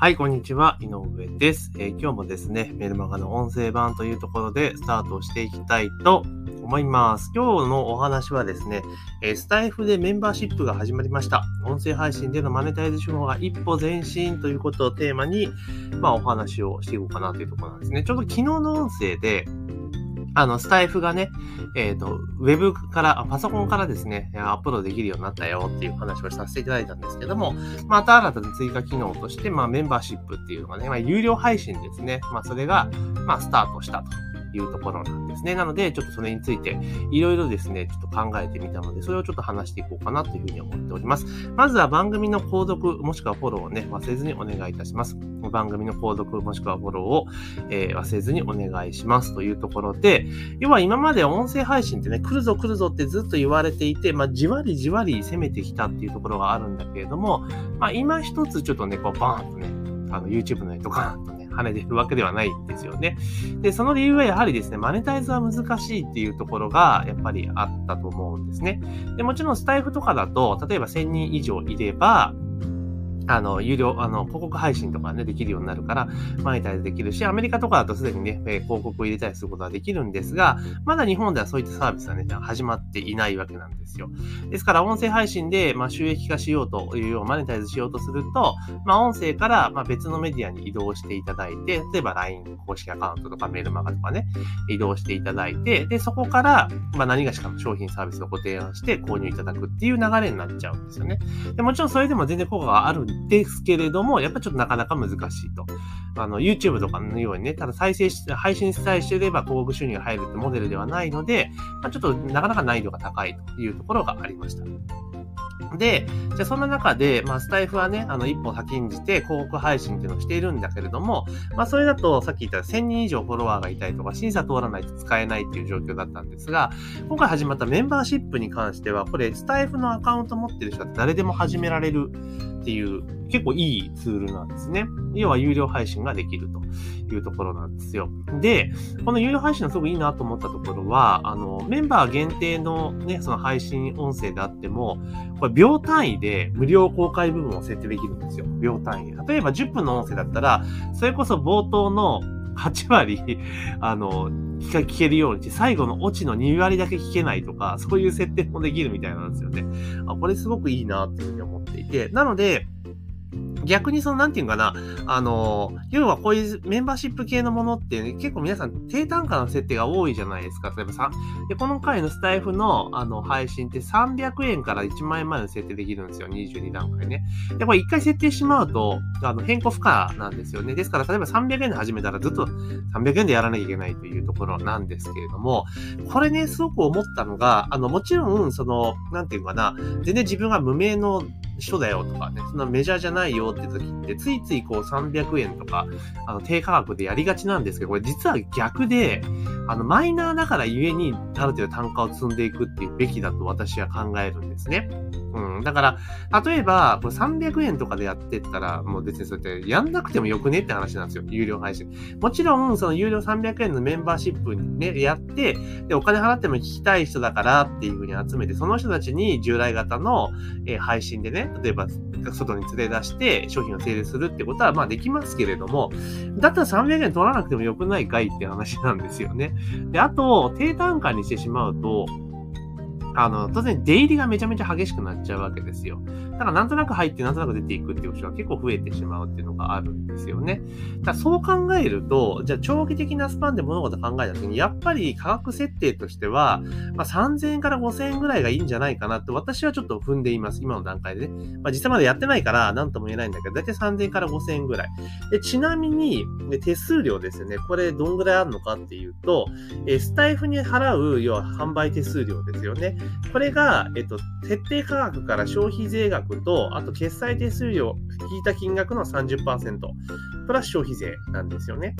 はい、こんにちは。井上です、えー、今日もですね、メルマガの音声版というところでスタートしていきたいと思います。今日のお話はですね、えー、スタイフでメンバーシップが始まりました。音声配信でのマネタイズ手法が一歩前進ということをテーマに、まあお話をしていこうかなというところなんですね。ちょうど昨日の音声で、あの、スタイフがね、えっ、ー、と、ウェブから、パソコンからですね、アップロードできるようになったよっていう話をさせていただいたんですけども、また新たな追加機能として、まあ、メンバーシップっていうのがね、まあ、有料配信ですね。まあ、それが、まあ、スタートしたと。いうところなんですね。なので、ちょっとそれについて、いろいろですね、ちょっと考えてみたので、それをちょっと話していこうかなというふうに思っております。まずは番組の購読、もしくはフォローをね、忘れずにお願いいたします。番組の購読、もしくはフォローを、えー、忘れずにお願いしますというところで、要は今まで音声配信ってね、来るぞ来るぞってずっと言われていて、まあ、じわりじわり攻めてきたっていうところがあるんだけれども、まあ、今一つちょっとね、こう、バーンとね、あの、YouTube のね、ドカーンとね、跳ねてるわけではないんですよね。で、その理由はやはりですね、マネタイズは難しいっていうところがやっぱりあったと思うんですね。で、もちろんスタイフとかだと、例えば1000人以上いれば、あの、有料、あの、広告配信とかね、できるようになるから、マネタイズできるし、アメリカとかだとすでにね、え広告を入れたりすることはできるんですが、まだ日本ではそういったサービスはね、始まっていないわけなんですよ。ですから、音声配信で、まあ、収益化しようというよう、マネタイズしようとすると、まあ、音声から、まあ、別のメディアに移動していただいて、例えば LINE 公式アカウントとかメールマガとかね、移動していただいて、で、そこから、まあ、何がしかの商品サービスをご提案して購入いただくっていう流れになっちゃうんですよね。でもちろんそれでも全然効果があるんですけれども、やっぱちょっとなかなか難しいと。あの、YouTube とかのようにね、ただ再生し、配信さえしてれば広告収入が入るってモデルではないので、まあ、ちょっとなかなか難易度が高いというところがありました。で、じゃあそんな中で、まあ、スタイフはね、あの、一歩先んじて広告配信っていうのをしているんだけれども、まあ、それだと、さっき言った1000人以上フォロワーがいたりとか、審査通らないと使えないっていう状況だったんですが、今回始まったメンバーシップに関しては、これ、スタイフのアカウント持ってる人は誰でも始められるっていう結構いいツールなんですね。要は有料配信ができるというところなんですよ。で、この有料配信のすごくいいなと思ったところは、あの、メンバー限定のね、その配信音声であっても、これ秒単位で無料公開部分を設定できるんですよ。秒単位で。例えば10分の音声だったら、それこそ冒頭の8割、あの、聞けるようにして、最後のオチの2割だけ聞けないとか、そういう設定もできるみたいなんですよね。あ、これすごくいいなっていうふうに思っていて、なので、逆にその、なんていうかな、あの、要はこういうメンバーシップ系のものって、ね、結構皆さん低単価の設定が多いじゃないですか。例えばさ、で、この回のスタイフのあの配信って300円から1万円までの設定できるんですよ。22段階ね。で、これ1回設定しまうと、あの、変更不可なんですよね。ですから、例えば300円で始めたらずっと300円でやらなきゃいけないというところなんですけれども、これね、すごく思ったのが、あの、もちろん、その、なんていうかな、全然自分が無名の人だよとかね、そんなメジャーじゃないよって時って、ついついこう300円とか、あの、低価格でやりがちなんですけど、これ実は逆で、あの、マイナーだからゆえに、ある程度単価を積んでいくっていうべきだと私は考えるんですね。うん。だから、例えば、これ300円とかでやってったら、もう別にそうやってやんなくてもよくねって話なんですよ。有料配信。もちろん、その有料300円のメンバーシップにね、やって、で、お金払っても聞きたい人だからっていうふうに集めて、その人たちに従来型の、えー、配信でね、例えば、外に連れ出して商品を整理するってことは、まあできますけれども、だったら300円取らなくてもよくないかいって話なんですよね。で、あと、低単価にしてしまうと、あの、当然出入りがめちゃめちゃ激しくなっちゃうわけですよ。だからなんとなく入ってなんとなく出ていくっていう人が結構増えてしまうっていうのがあるんですよね。だからそう考えると、じゃあ長期的なスパンで物事考えたときに、やっぱり価格設定としては、まあ、3000円から5000円ぐらいがいいんじゃないかなって私はちょっと踏んでいます。今の段階でね。まあ、実際までやってないから何とも言えないんだけど、だいたい3000円から5000円ぐらい。で、ちなみに、手数料ですよね。これどんぐらいあるのかっていうと、えスタイフに払う、要は販売手数料ですよね。これが、えっと、設定価格から消費税額と、あと決済手数料、引いた金額の30%、プラス消費税なんですよね。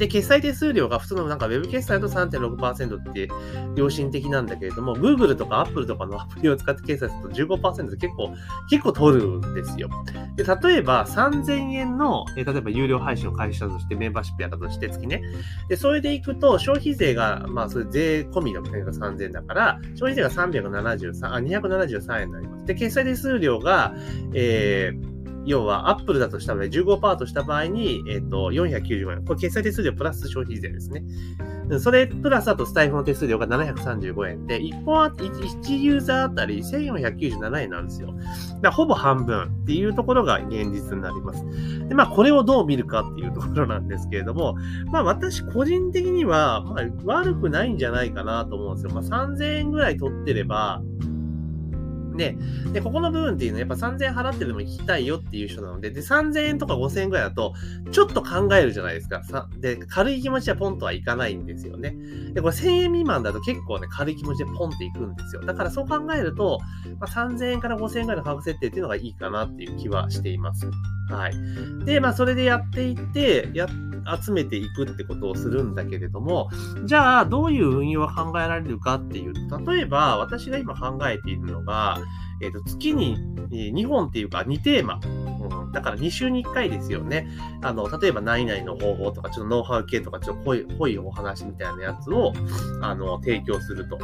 で、決済手数料が普通のなんか Web 決済だと3.6%って良心的なんだけれども、Google とか Apple とかのアプリを使って決済すると15%で結構、結構取るんですよ。で、例えば3000円の、え例えば有料配信を開始したとして、メンバーシップやったとして月ね。で、それでいくと消費税が、まあそれ税込みの金額3000円だから、消費税が373、あ、273円になります。で、決済手数料が、えー、要は、アップルだとした場合、15%とした場合に、えっ、ー、と、495円。これ、決済手数料プラス消費税ですね。それプラスあとスタイフの手数料が735円で、1本あ、1ユーザーあたり1497円なんですよ。ほぼ半分っていうところが現実になります。で、まあ、これをどう見るかっていうところなんですけれども、まあ、私個人的には、まあ、悪くないんじゃないかなと思うんですよ。まあ、3000円ぐらい取ってれば、で、で、ここの部分っていうのはやっぱ3000円払ってでも行きたいよっていう人なので、で、3000円とか5000円ぐらいだと、ちょっと考えるじゃないですか。さで、軽い気持ちはポンとはいかないんですよね。で、これ1000円未満だと結構ね、軽い気持ちでポンっていくんですよ。だからそう考えると、まあ、3000円から5000円ぐらいの価格設定っていうのがいいかなっていう気はしています。はい。で、まあ、それでやっていって、や集めていくってことをするんだけれども、じゃあ、どういう運用が考えられるかっていうと、例えば、私が今考えているのが、えっ、ー、と、月に2本っていうか2テーマ。うん、だから2週に1回ですよね。あの、例えば何々の方法とか、ちょっとノウハウ系とか、ちょっと濃い、濃いお話みたいなやつを、あの、提供すると。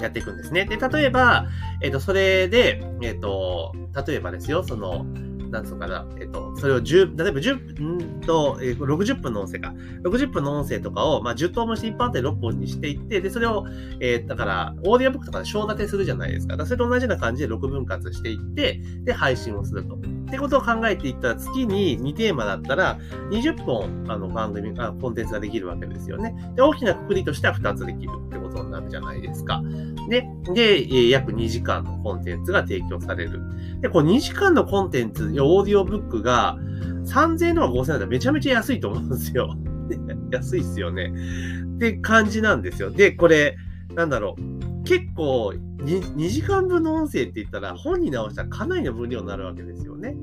やっていくんですね。で、例えば、えっ、ー、と、それで、えっ、ー、と、例えばですよ、その、なんつうかな、えっと、それを10、例えば10、んと、えー、60分の音声か。60分の音声とかを、まあ、10等分して1本あたり6本にしていって、で、それを、えー、だから、オーディオブックとかで小立てするじゃないですか。だそれと同じような感じで6分割していって、で、配信をすると。ってことを考えていったら、月に2テーマだったら、20本、あの、番組、あコンテンツができるわけですよね。で、大きなくくりとしては2つできるってことになるじゃないですか。で、で、約2時間のコンテンツが提供される。で、こう2時間のコンテンツ、オーディオブックが3000円とか5000円だったらめちゃめちゃ安いと思うんですよ。安いっすよね。って感じなんですよ。で、これ、なんだろう。結構2、2時間分の音声って言ったら本に直したらかなりの分量になるわけですよね。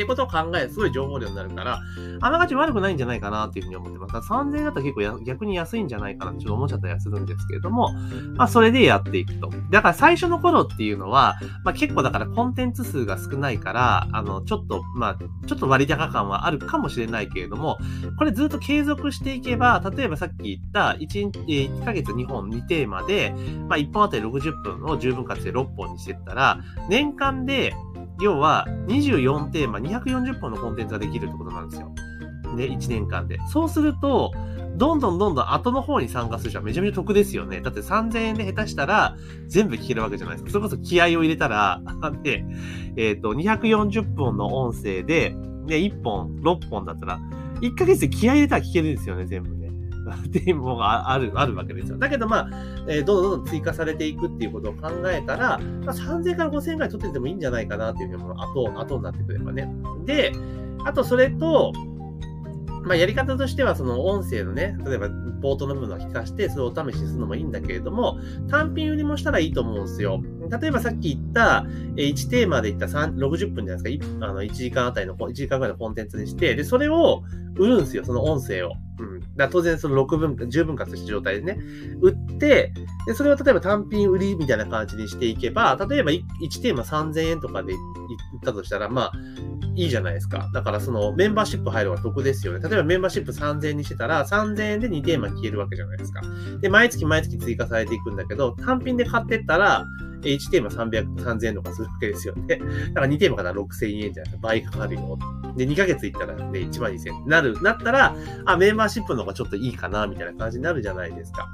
ってことを考えすごい情報量になるから、あながち悪くないんじゃないかなっていうふうに思ってます。3000円だったら結構逆に安いんじゃないかなってちょっと思っちゃったりはするんですけれども、まあそれでやっていくと。だから最初の頃っていうのは、まあ結構だからコンテンツ数が少ないから、あの、ちょっと、まあ、ちょっと割高感はあるかもしれないけれども、これずっと継続していけば、例えばさっき言った 1, 1ヶ月2本2テーマで、まあ1本あたり60分を10分割で6本にしていったら、年間で要は24テーマ、240本のコンテンツができるってことなんですよ。ね、1年間で。そうすると、どんどんどんどん後の方に参加する人はめちゃめちゃ得ですよね。だって3000円で下手したら全部聞けるわけじゃないですか。それこそ気合を入れたら、で、えっ、ー、と、240本の音声で、ね、1本、6本だったら、1ヶ月で気合入れたら聞けるんですよね、全部。っていうものがある、あるわけですよ。だけどまあ、えー、どんどん追加されていくっていうことを考えたら、まあ、3000から5000ぐらい取っててもいいんじゃないかなっていうふうに後、後になってくればね。で、あとそれと、まあ、やり方としては、その音声のね、例えば、ポートの部分を聞かして、それをお試しするのもいいんだけれども、単品売りもしたらいいと思うんですよ。例えばさっき言った、1テーマで言った60分じゃないですか。あの1時間あたりの、1時間ぐらいのコンテンツにして、で、それを売るんですよ、その音声を。うん。だ当然その6分、10分割した状態でね、売って、で、それを例えば単品売りみたいな感じにしていけば、例えば 1, テーマ3000円とかで売ったとしたら、まあ、いいじゃないですか。だからそのメンバーシップ入るのが得ですよね。例えばメンバーシップ3000円にしてたら3000円で2テーマ消えるわけじゃないですか。で、毎月毎月追加されていくんだけど、単品で買ってったら、1テーマ300、3000円とかするわけですよね。だから2テーマから6000円じゃないですか。倍かかるよ。で、2ヶ月いったらね、1万2000円なる、なったら、あ、メンバーシップの方がちょっといいかな、みたいな感じになるじゃないですか。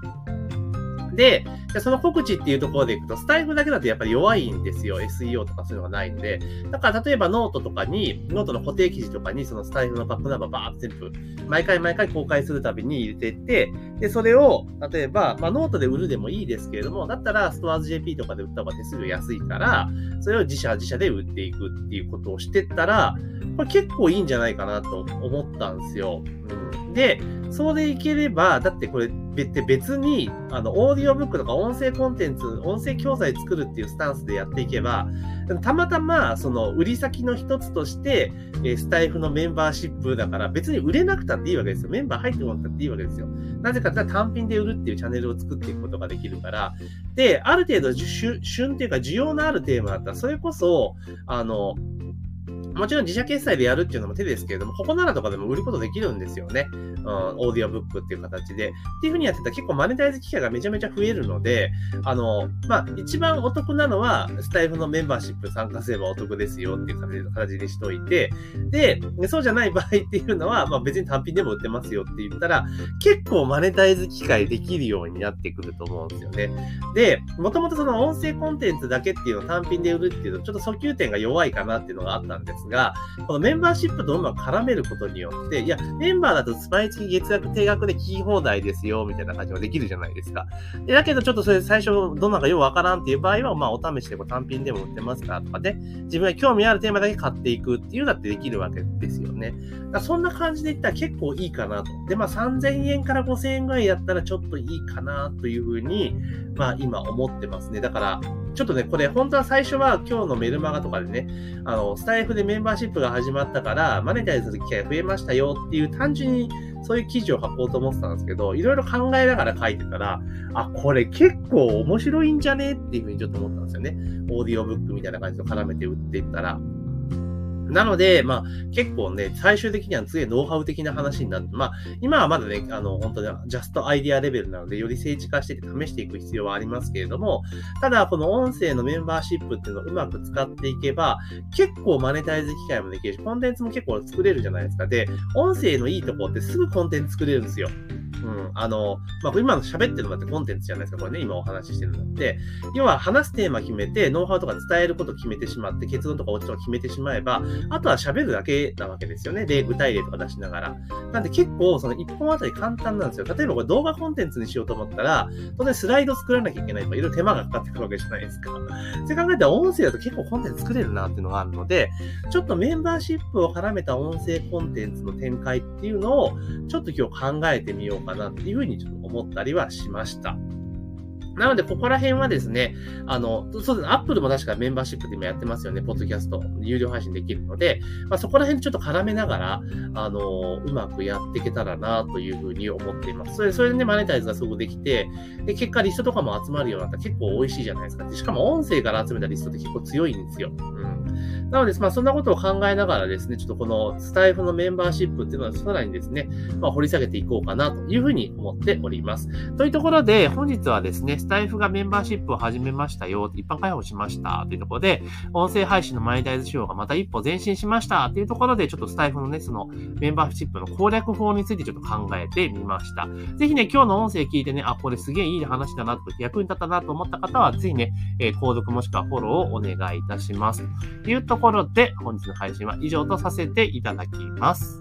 で、その告知っていうところでいくと、スタエフだけだとやっぱり弱いんですよ。SEO とかそういうのがないんで。だから例えばノートとかに、ノートの固定記事とかに、そのスタエフのバックナンバーバーって全部、毎回毎回公開するたびに入れていって、で、それを、例えば、まあノートで売るでもいいですけれども、だったらストアーズ JP とかで売った方が手数料安いから、それを自社自社で売っていくっていうことをしてったら、これ結構いいんじゃないかなと思ったんですよ。うん、で、それでいければ、だってこれ別に、あの、オーディオブックとか音声コンテンツ、音声教材作るっていうスタンスでやっていけば、たまたま、その、売り先の一つとして、えスタイフのメンバーシップだから、別に売れなくたっていいわけですよ。メンバー入ってもらったっていいわけですよ。なぜかって単品で売るっていうチャンネルを作っていくことができるから、で、ある程度、旬っていうか、需要のあるテーマだったら、それこそ、あの、もちろん自社決済でやるっていうのも手ですけれども、ここならとかでも売ることできるんですよね。うん、オーディオブックっていう形で。っていう風にやってたら結構マネタイズ機会がめちゃめちゃ増えるので、あの、まあ、一番お得なのは、スタイフのメンバーシップ参加すればお得ですよっていう形にしといて、で、そうじゃない場合っていうのは、まあ別に単品でも売ってますよって言ったら、結構マネタイズ機会できるようになってくると思うんですよね。で、もともとその音声コンテンツだけっていうのを単品で売るっていうと、ちょっと訴求点が弱いかなっていうのがあったんですが、このメンバーシップとうまく絡めることによって、いや、メンバーだと毎月月額定額で聞き放題ですよ、みたいな感じができるじゃないですか。でだけど、ちょっとそれ最初、どんなかようわからんっていう場合は、まあ、お試しでこう単品でも売ってますからとかで、自分が興味あるテーマだけ買っていくっていうのだってできるわけですよね。だそんな感じでいったら結構いいかなと。で、まあ、3000円から5000円ぐらいやったらちょっといいかなというふうに、まあ、今思ってますね。だから、ちょっとね、これ本当は最初は今日のメルマガとかでね、あの、スタイフでメンバーシップが始まったから、マネタイズする機会増えましたよっていう単純にそういう記事を書こうと思ってたんですけど、いろいろ考えながら書いてたら、あ、これ結構面白いんじゃねっていうふうにちょっと思ったんですよね。オーディオブックみたいな感じと絡めて売っていったら。なので、まあ、結構ね、最終的には次ノウハウ的な話になって、まあ、今はまだね、あの、本当にジャストアイディアレベルなので、より政治化してて試していく必要はありますけれども、ただ、この音声のメンバーシップっていうのをうまく使っていけば、結構マネタイズ機会もできるし、コンテンツも結構作れるじゃないですか。で、音声のいいとこってすぐコンテンツ作れるんですよ。うん、あの、まあ、今の喋ってるのだってコンテンツじゃないですか、これね、今お話ししてるのって。要は話すテーマ決めて、ノウハウとか伝えること決めてしまって、結論とかオチとか決めてしまえば、あとは喋るだけなわけですよね。で、具体例とか出しながら。なんで結構、その1本あたり簡単なんですよ。例えばこれ動画コンテンツにしようと思ったら、当然スライド作らなきゃいけないとか、いろいろ手間がかかってくるわけじゃないですか。そう考えたら音声だと結構コンテンツ作れるなっていうのがあるので、ちょっとメンバーシップを絡めた音声コンテンツの展開っていうのを、ちょっと今日考えてみようかななっていうふうにちょっと思ったりはしました。なので、ここら辺はですね、あの、そうです。ね。アップルも確かメンバーシップで今やってますよね。ポッドキャスト、有料配信できるので、まあ、そこら辺ちょっと絡めながら、あの、うまくやっていけたらな、というふうに思っています。それ、それでね、マネタイズがすごくできて、で、結果リストとかも集まるようになったら結構美味しいじゃないですか。でしかも音声から集めたリストって結構強いんですよ。うん。なので、まあ、そんなことを考えながらですね、ちょっとこのスタイフのメンバーシップっていうのはさらにですね、まあ、掘り下げていこうかなというふうに思っております。というところで、本日はですね、スタイフがメンバーシップを始めましたよ、一般開放しましたというところで、音声配信のマネタイズ仕様がまた一歩前進しましたというところで、ちょっとスタイフのね、そのメンバーシップの攻略法についてちょっと考えてみました。ぜひね、今日の音声聞いてね、あ、これすげえいい話だなと、役に立ったなと思った方は、ぜひね、えー、購読もしくはフォローをお願いいたします。というところで、本日の配信は以上とさせていただきます。